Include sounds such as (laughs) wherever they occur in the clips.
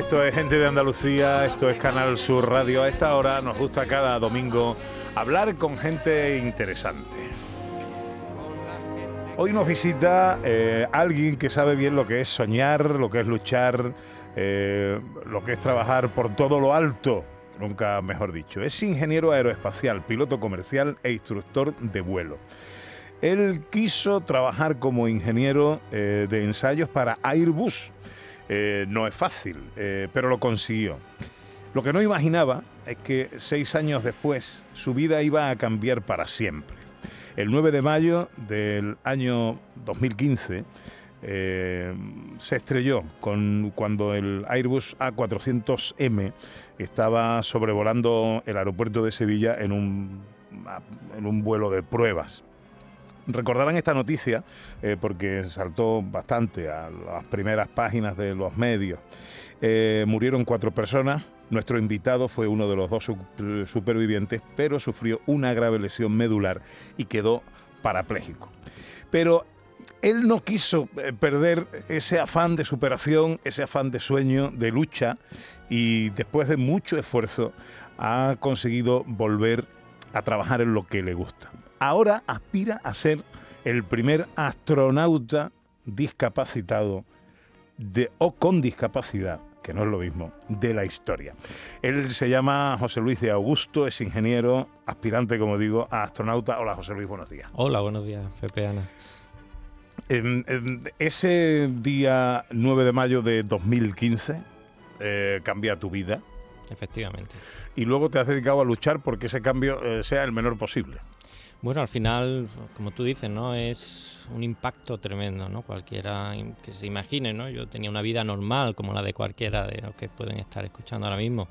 Esto es Gente de Andalucía, esto es Canal Sur Radio. A esta hora nos gusta cada domingo hablar con gente interesante. Hoy nos visita eh, alguien que sabe bien lo que es soñar, lo que es luchar, eh, lo que es trabajar por todo lo alto, nunca mejor dicho. Es ingeniero aeroespacial, piloto comercial e instructor de vuelo. Él quiso trabajar como ingeniero eh, de ensayos para Airbus. Eh, no es fácil, eh, pero lo consiguió. Lo que no imaginaba es que seis años después su vida iba a cambiar para siempre. El 9 de mayo del año 2015 eh, se estrelló con, cuando el Airbus A400M estaba sobrevolando el aeropuerto de Sevilla en un, en un vuelo de pruebas. Recordarán esta noticia eh, porque saltó bastante a las primeras páginas de los medios. Eh, murieron cuatro personas. Nuestro invitado fue uno de los dos su- supervivientes, pero sufrió una grave lesión medular y quedó parapléjico. Pero él no quiso eh, perder ese afán de superación, ese afán de sueño, de lucha, y después de mucho esfuerzo ha conseguido volver a trabajar en lo que le gusta. Ahora aspira a ser el primer astronauta discapacitado de, o con discapacidad, que no es lo mismo, de la historia. Él se llama José Luis de Augusto, es ingeniero, aspirante, como digo, a astronauta. Hola José Luis, buenos días. Hola, buenos días, Pepe Ana. En- en ese día 9 de mayo de 2015 eh, cambia tu vida Efectivamente. y luego te has dedicado a luchar porque ese cambio eh, sea el menor posible. Bueno, al final, como tú dices, ¿no? Es un impacto tremendo, ¿no? Cualquiera que se imagine, ¿no? Yo tenía una vida normal, como la de cualquiera de los que pueden estar escuchando ahora mismo.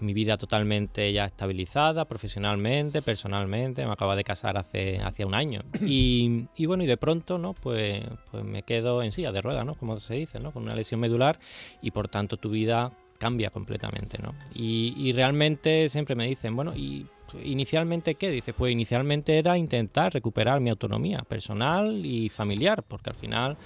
Mi vida totalmente ya estabilizada, profesionalmente, personalmente. Me acaba de casar hace, hace un año. (coughs) Y, y bueno, y de pronto, ¿no? Pues, pues me quedo en silla de ruedas, ¿no? Como se dice, ¿no? Con una lesión medular y por tanto tu vida cambia completamente, ¿no? Y, y realmente siempre me dicen, bueno, ¿y inicialmente qué? Dice, pues inicialmente era intentar recuperar mi autonomía personal y familiar, porque al final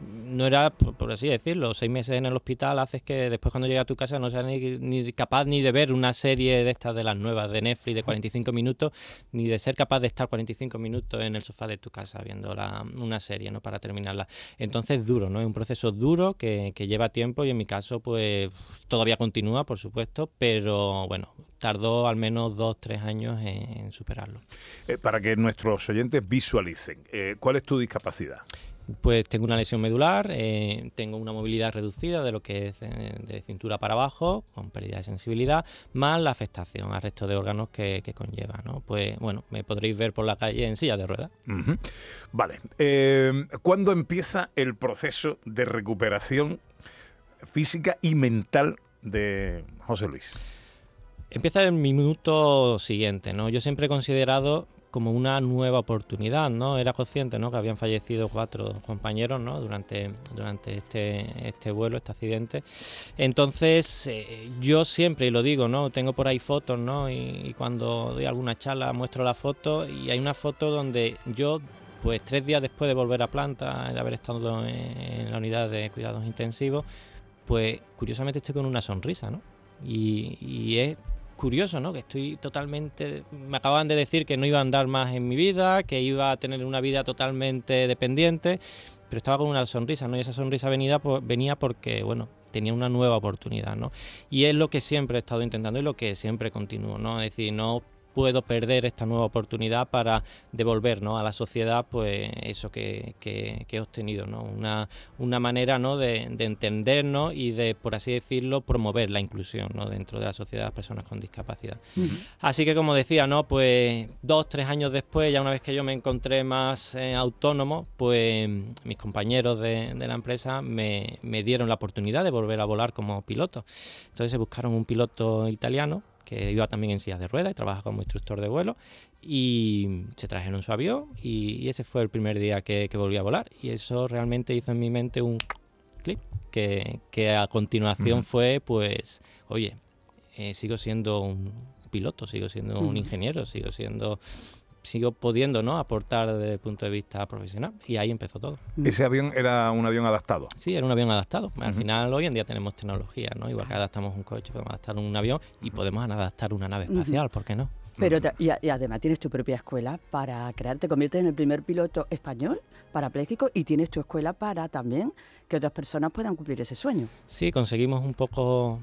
no era, por así decirlo, seis meses en el hospital haces que después cuando llegas a tu casa no seas ni, capaz ni de ver una serie de estas de las nuevas de Netflix de 45 minutos, ni de ser capaz de estar 45 minutos en el sofá de tu casa viendo la- una serie, ¿no? Para terminarla. Entonces duro, ¿no? Es un proceso duro que, que lleva tiempo y en mi caso pues todavía continúa, por supuesto, pero bueno, tardó al menos dos, tres años en, en superarlo. Eh, para que nuestros oyentes visualicen, eh, ¿cuál es tu discapacidad? Pues tengo una lesión medular, eh, tengo una movilidad reducida de lo que es eh, de cintura para abajo, con pérdida de sensibilidad, más la afectación al resto de órganos que, que conlleva, ¿no? Pues bueno, me podréis ver por la calle en silla de ruedas. Vale. Eh, ¿Cuándo empieza el proceso de recuperación física y mental de José Luis? Empieza el minuto siguiente, ¿no? Yo siempre he considerado como una nueva oportunidad, ¿no? Era consciente, ¿no? Que habían fallecido cuatro compañeros, ¿no? Durante, durante este, este vuelo, este accidente. Entonces, eh, yo siempre, y lo digo, ¿no? Tengo por ahí fotos, ¿no? Y, cuando doy alguna charla muestro la foto y hay una foto donde yo, pues tres días después de volver a planta, de haber estado en, en la unidad de cuidados intensivos, pues curiosamente estoy con una sonrisa, ¿no? Y, y es curioso, ¿no? Que estoy totalmente... Me acaban de decir que no iba a andar más en mi vida, que iba a tener una vida totalmente dependiente, pero estaba con una sonrisa, ¿no? Y esa sonrisa venida, pues, venía porque, bueno, tenía una nueva oportunidad, ¿no? Y es lo que siempre he estado intentando y lo que siempre continúo, ¿no? Es decir, no puedo perder esta nueva oportunidad para devolver a la sociedad pues eso que, que, he obtenido, ¿no? una, una manera ¿no? de, de, entendernos y de, por así decirlo, promover la inclusión ¿no? dentro de la sociedad de las personas con discapacidad. Así que como decía, ¿no? pues dos, tres años después, ya una vez que yo me encontré más eh, autónomo, pues mis compañeros de, de la empresa me, me dieron la oportunidad de volver a volar como piloto. Entonces se buscaron un piloto italiano que iba también en sillas de ruedas y trabaja como instructor de vuelo y se trajeron su avión y, ese fue el primer día que, volví a volar. Y eso realmente hizo en mi mente un clic que, a continuación fue pues oye eh, sigo siendo un piloto sigo siendo un ingeniero sigo siendo sigo pudiendo ¿no? aportar desde el punto de vista profesional y ahí empezó todo. ¿Ese avión era un avión adaptado? Sí, era un avión adaptado. Al final hoy en día tenemos tecnología, ¿no? igual que adaptamos un coche, podemos adaptar un avión y podemos adaptar una nave espacial, ¿por qué no? Pero y, además tienes tu propia escuela para crear, te conviertes en el primer piloto español parapléjico y tienes tu escuela para también que otras personas puedan cumplir ese sueño. Sí, conseguimos un poco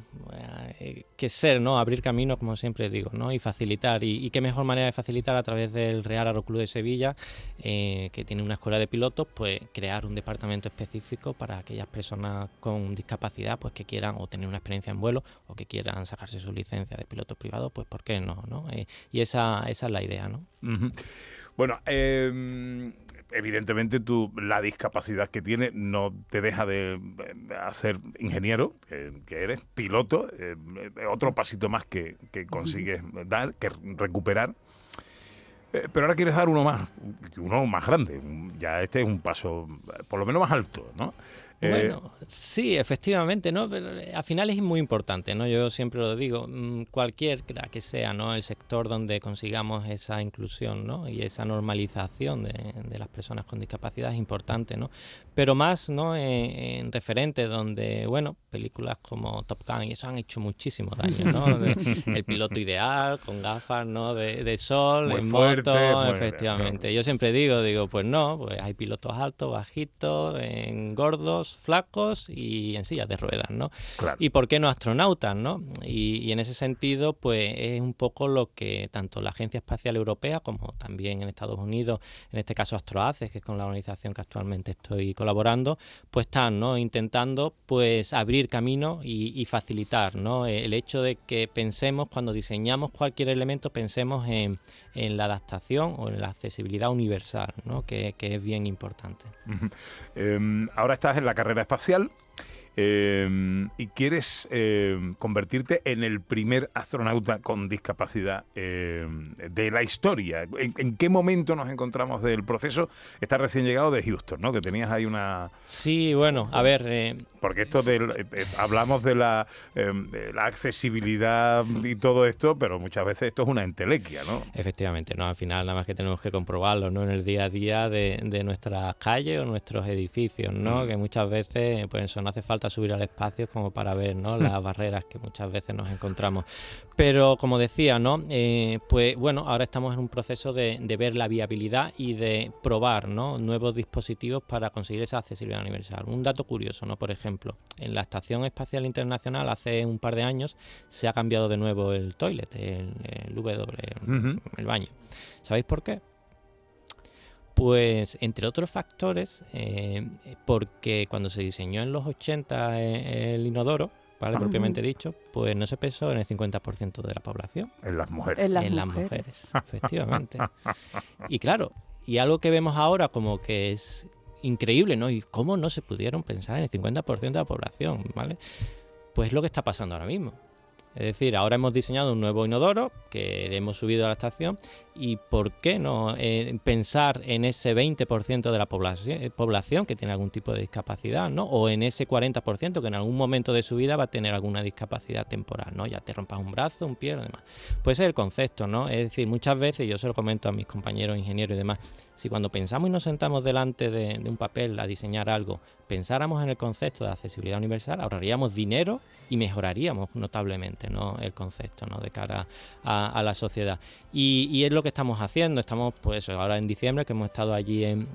eh, que ser, ¿no? Abrir camino, como siempre digo, ¿no? Y facilitar. Y, qué mejor manera de facilitar a través del Real Aeroclub de Sevilla, eh, que tiene una escuela de pilotos, pues crear un departamento específico para aquellas personas con discapacidad, pues que quieran o tener una experiencia en vuelo o que quieran sacarse su licencia de piloto privado, pues ¿por qué no? ¿no? Eh, y esa, esa es la idea, ¿no? Bueno, eh evidentemente tú, la discapacidad que tienes no te deja de eh, hacer ingeniero, que, eres piloto, eh, otro pasito más que, consigues dar, que recuperar. Eh, pero ahora quieres dar uno más, uno más grande. Ya este es un paso, por lo menos más alto, ¿no? Eh, bueno, sí, efectivamente, ¿no? Pero eh, al final es muy importante, ¿no? Yo siempre lo digo, mm, cualquier que sea, ¿no? El sector donde consigamos esa inclusión, ¿no? Y esa normalización de, las personas con discapacidad es importante, ¿no? Pero más, ¿no? En, referentes donde, bueno, películas como Top Gun y eso han hecho muchísimo daño, ¿no? (laughs) el piloto ideal, con gafas, ¿no? De, sol, en moto, efectivamente. Yo siempre digo, digo, pues no, pues hay pilotos altos, bajitos, en gordos, flacos y en sillas de ruedas, ¿no? Y por qué no astronautas, ¿no? Y, en ese sentido, pues es un poco lo que tanto la Agencia Espacial Europea como también en Estados Unidos, en este caso Astroaces, que es con la organización que actualmente estoy colaborando, pues están, ¿no? Intentando, pues abrir camino y, facilitar, ¿no? El hecho de que pensemos cuando diseñamos cualquier elemento, pensemos en, la adaptación o en la accesibilidad universal, ¿no? que, es bien importante. Em, ahora estás en la carrera espacial. Em, y quieres em, convertirte en el primer astronauta con discapacidad em, de la historia. ¿En, qué momento nos encontramos del proceso? Estás recién llegado de Houston, ¿no? Que tenías ahí una... Sí, bueno, a ver... Eh, Porque esto del, eh, eh, hablamos de la, de la accesibilidad y todo esto, pero muchas veces esto es una entelequia, ¿no? Efectivamente, ¿no? Al final nada más que tenemos que comprobarlo, ¿no? En el día a día de, de nuestras calles o nuestros edificios, ¿no? Mm. Que muchas veces, pues eso, no hace falta subir al espacio como para ver ¿no? (laughs) las barreras que muchas veces nos encontramos. Pero como decía, ¿no? Eh, pues bueno, ahora estamos en un proceso de, ver la viabilidad y de probar ¿no? nuevos dispositivos para conseguir esa accesibilidad universal. Un dato curioso, ¿no? por ejemplo, en la Estación Espacial Internacional hace un par de años se ha cambiado de nuevo el toilet, el, W, el baño. ¿Sabéis por qué? Pues entre otros factores, eh, porque cuando se diseñó en los 80 eh, el inodoro, ¿vale? propiamente dicho, pues no se pensó en el 50% de la población. En las mujeres. En las, mujeres. efectivamente. y claro, y algo que vemos ahora como que es increíble, ¿no? Y cómo no se pudieron pensar en el 50% de la población, ¿vale? Pues es lo que está pasando ahora mismo. Es decir, ahora hemos diseñado un nuevo inodoro que hemos subido a la estación y ¿por qué no eh, pensar en ese 20% de la población, eh, población, que tiene algún tipo de discapacidad, ¿no? O en ese 40% que en algún momento de su vida va a tener alguna discapacidad temporal, ¿no? Ya te rompas un brazo, un pie, demás. Pues es el concepto, ¿no? Es decir, muchas veces, yo se lo comento a mis compañeros ingenieros y demás, si cuando pensamos y nos sentamos delante de un papel a diseñar algo, pensáramos en el concepto de accesibilidad universal, ahorraríamos dinero y mejoraríamos notablemente el concepto ¿no? de cara a, la sociedad. Y, es lo que estamos haciendo. Estamos, pues ahora en diciembre, que hemos estado allí en,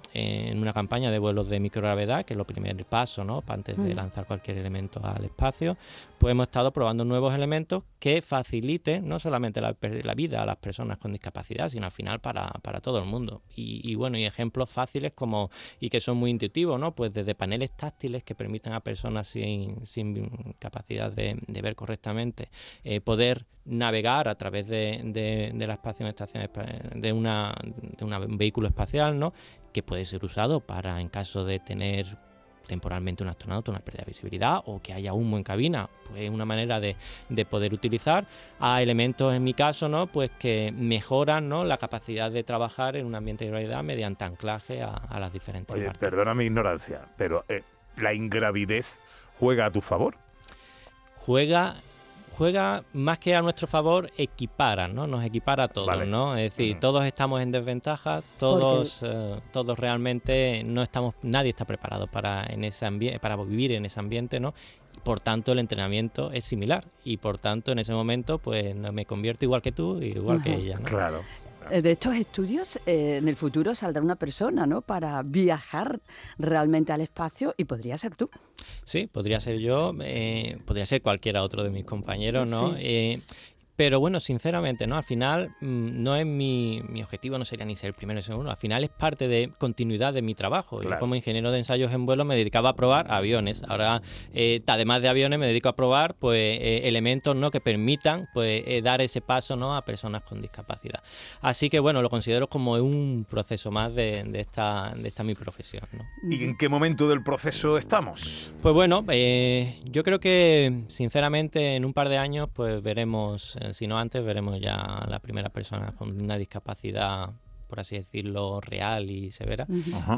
una campaña de vuelos de microgravedad, que es lo primer paso ¿no? antes de mm. lanzar cualquier elemento al espacio, pues hemos estado probando nuevos elementos que faciliten no solamente la, vida a las personas con discapacidad, sino al final para, todo el mundo. Y, bueno, y ejemplos fáciles como y que son muy intuitivos, ¿no? Pues desde paneles táctiles que permitan a personas sin, sin capacidad de, ver correctamente eh, poder navegar a través de, la espacio de una de un vehículo espacial, ¿no? Que puede ser usado para en caso de tener temporalmente un astronauta una pérdida de visibilidad o que haya humo en cabina, pues es una manera de, poder utilizar a elementos en mi caso, ¿no? Pues que mejoran ¿no? la capacidad de trabajar en un ambiente de realidad mediante anclaje a, las diferentes Oye, perdona mi ignorancia, pero eh, ¿la ingravidez juega a tu favor? Juega juega más que a nuestro favor, equipara, ¿no? Nos equipara a todos, ¿no? Es decir, todos estamos en desventaja, todos, eh, todos realmente no estamos, nadie está preparado para en ese ambiente, para vivir en ese ambiente, ¿no? por tanto el entrenamiento es similar y por tanto en ese momento pues me convierto igual que tú igual que ella ¿no? claro de estos estudios, eh, en el futuro saldrá una persona, ¿no? Para viajar realmente al espacio y podría ser tú. Sí, podría ser yo, eh, podría ser cualquiera otro de mis compañeros, ¿no? Pero bueno, sinceramente, ¿no? Al final mm, no es mi, mi, objetivo, no sería ni ser el primero ni segundo. Al final es parte de continuidad de mi trabajo. Yo como ingeniero de ensayos en vuelo me dedicaba a probar aviones. Ahora, eh, además de aviones, me dedico a probar pues eh, elementos ¿no? que permitan pues eh, dar ese paso ¿no? a personas con discapacidad. Así que bueno, lo considero como un proceso más de, de esta, de esta mi profesión. ¿no? ¿Y en qué momento del proceso estamos? Pues bueno, yo creo que sinceramente en un par de años pues veremos si no antes veremos ya la primera persona con una discapacidad por así decirlo, real y severa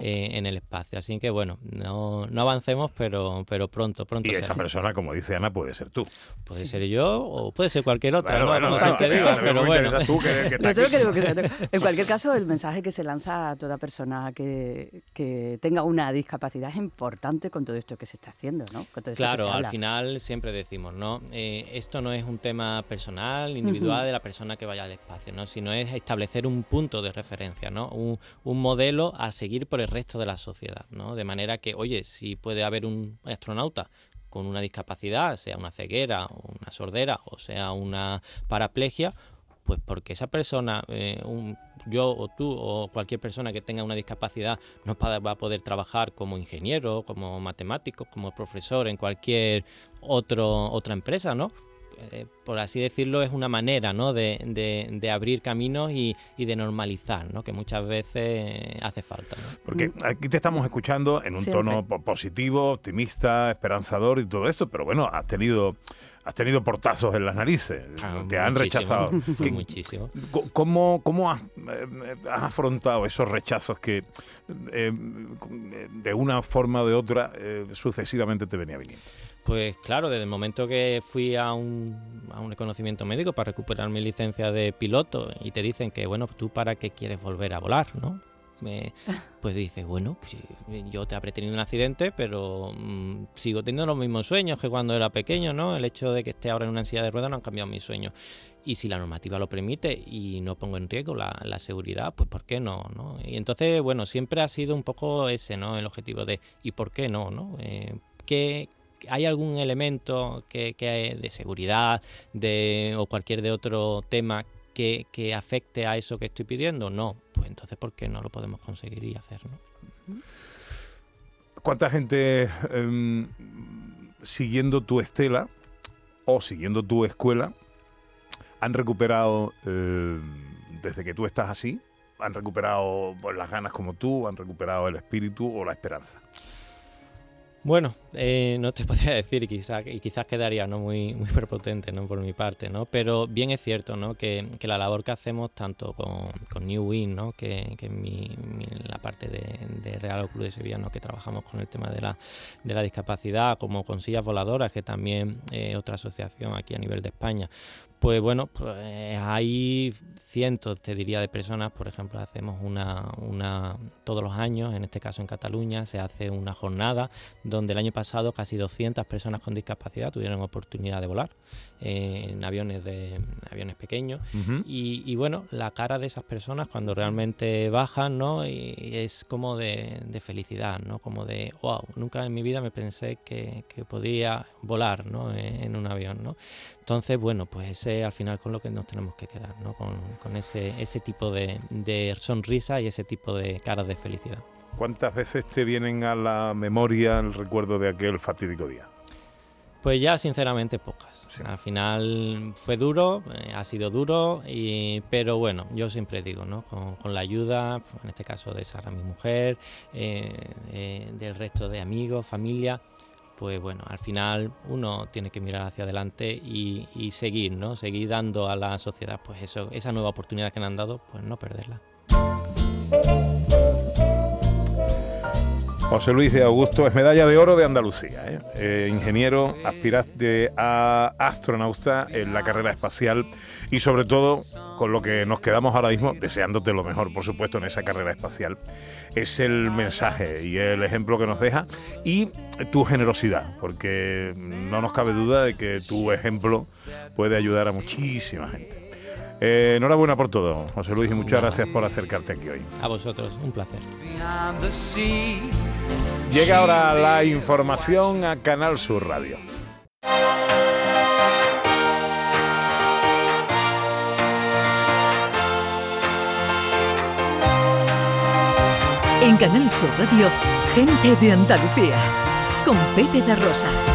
eh, en el espacio. Así que bueno, no, no avancemos, pero, pero pronto, pronto. Y esa persona, como dice Ana, puede ser tú. Puede ser yo o puede ser cualquier otra, ¿no? no, sé qué digo, pero bueno. en cualquier caso, el mensaje que se lanza a toda persona que, que tenga una discapacidad es importante con todo esto que se está haciendo, ¿no? claro, al final siempre decimos, ¿no? Eh, esto no es un tema personal, individual de la persona que vaya al espacio, ¿no? Sino es establecer un punto de referencia un, modelo a seguir por el resto de la sociedad, ¿no? De manera que, oye, si puede haber un astronauta con una discapacidad, sea una ceguera, una sordera, o sea una paraplegia, pues porque esa persona, eh, yo o tú o cualquier persona que tenga una discapacidad no va a poder trabajar como ingeniero, como matemático, como profesor en cualquier otro, otra empresa, ¿no? Eh, por así decirlo, es una manera ¿no? de, abrir caminos y, de normalizar, ¿no? que muchas veces hace falta. Porque aquí te estamos escuchando en un tono positivo, optimista, esperanzador y todo esto, pero bueno, has tenido has tenido portazos en las narices, ah, te han rechazado. (laughs) muchísimo. ¿Cómo, cómo has, eh, has, afrontado esos rechazos que eh, de una forma o de otra sucesivamente te venía viniendo? Pues claro, desde el momento que fui a un, a un reconocimiento médico para recuperar mi licencia de piloto y te dicen que, bueno, tú para qué quieres volver a volar, ¿no? (laughs) pues dices, bueno, pues, yo te habré tenido un accidente, pero mm, sigo teniendo los mismos sueños que cuando era pequeño, ¿no? El hecho de que esté ahora en una silla de ruedas no han cambiado mis sueños. Y si la normativa lo permite y no pongo en riesgo la, la seguridad, pues ¿por qué no, no? Y entonces, bueno, siempre ha sido un poco ese, ¿no? El objetivo de ¿y por qué no, no? Eh, ¿qué, ¿Hay algún elemento que, de seguridad de, o cualquier de otro tema que, afecte a eso que estoy pidiendo? No. Pues entonces, ¿por qué no lo podemos conseguir y hacer? ¿Cuánta gente em, siguiendo tu estela o siguiendo tu escuela han recuperado, em, desde que tú estás así, han recuperado pues, las ganas como tú, han recuperado el espíritu o la esperanza? Bueno, eh, no te (laughs) podría decir quizás, y quizás quedaría ¿no? muy, muy prepotente ¿no? por mi parte, ¿no? pero bien es cierto ¿no? que, la labor que hacemos tanto con, New Win, ¿no? que, que mi, la parte de, Real Club de Sevilla, ¿no? que trabajamos con el tema de la, de la discapacidad, como con sillas voladoras, que también es otra asociación aquí a nivel de España, pues bueno, pues hay cientos, te diría, de personas. Por ejemplo, hacemos una, una, todos los años, en este caso en Cataluña, se hace una jornada donde el año pasado casi 200 personas con discapacidad tuvieron oportunidad de volar eh, en aviones de aviones pequeños. y, bueno, la cara de esas personas cuando realmente bajan, ¿no? Y es como de, felicidad, ¿no? Como de, wow, nunca en mi vida me pensé que, podía volar, ¿no? En, un avión, ¿no? Entonces, bueno, pues ese al final con lo que nos tenemos que quedar, ¿no? Con, con ese, ese tipo de, de sonrisa y ese tipo de caras de felicidad. ¿Cuántas veces te vienen a la memoria el recuerdo de aquel fatídico día? Pues ya sinceramente pocas. Al final fue duro, eh, ha sido duro, y, pero bueno, yo siempre digo, ¿no? Con, la ayuda, en este caso de Sara, mi mujer, eh, eh, del resto de amigos, familia, pues bueno, al final uno tiene que mirar hacia adelante y, seguir, ¿no? Seguir dando a la sociedad, pues eso, esa nueva oportunidad que le han dado, pues no perderla. José Luis de Augusto es medalla de oro de Andalucía, ¿eh? Eh, ingeniero, aspirante a astronauta en la carrera espacial y sobre todo con lo que nos quedamos ahora mismo, deseándote lo mejor, por supuesto, en esa carrera espacial, es el mensaje y el ejemplo que nos deja y tu generosidad, porque no nos cabe duda de que tu ejemplo puede ayudar a muchísima gente. Eh, enhorabuena por todo, José Luis, y muchas gracias por acercarte aquí hoy. A vosotros, un placer. Llega ahora la información a Canal Sur Radio. En Canal Sur Radio, gente de Andalucía, con Pepe de Rosa.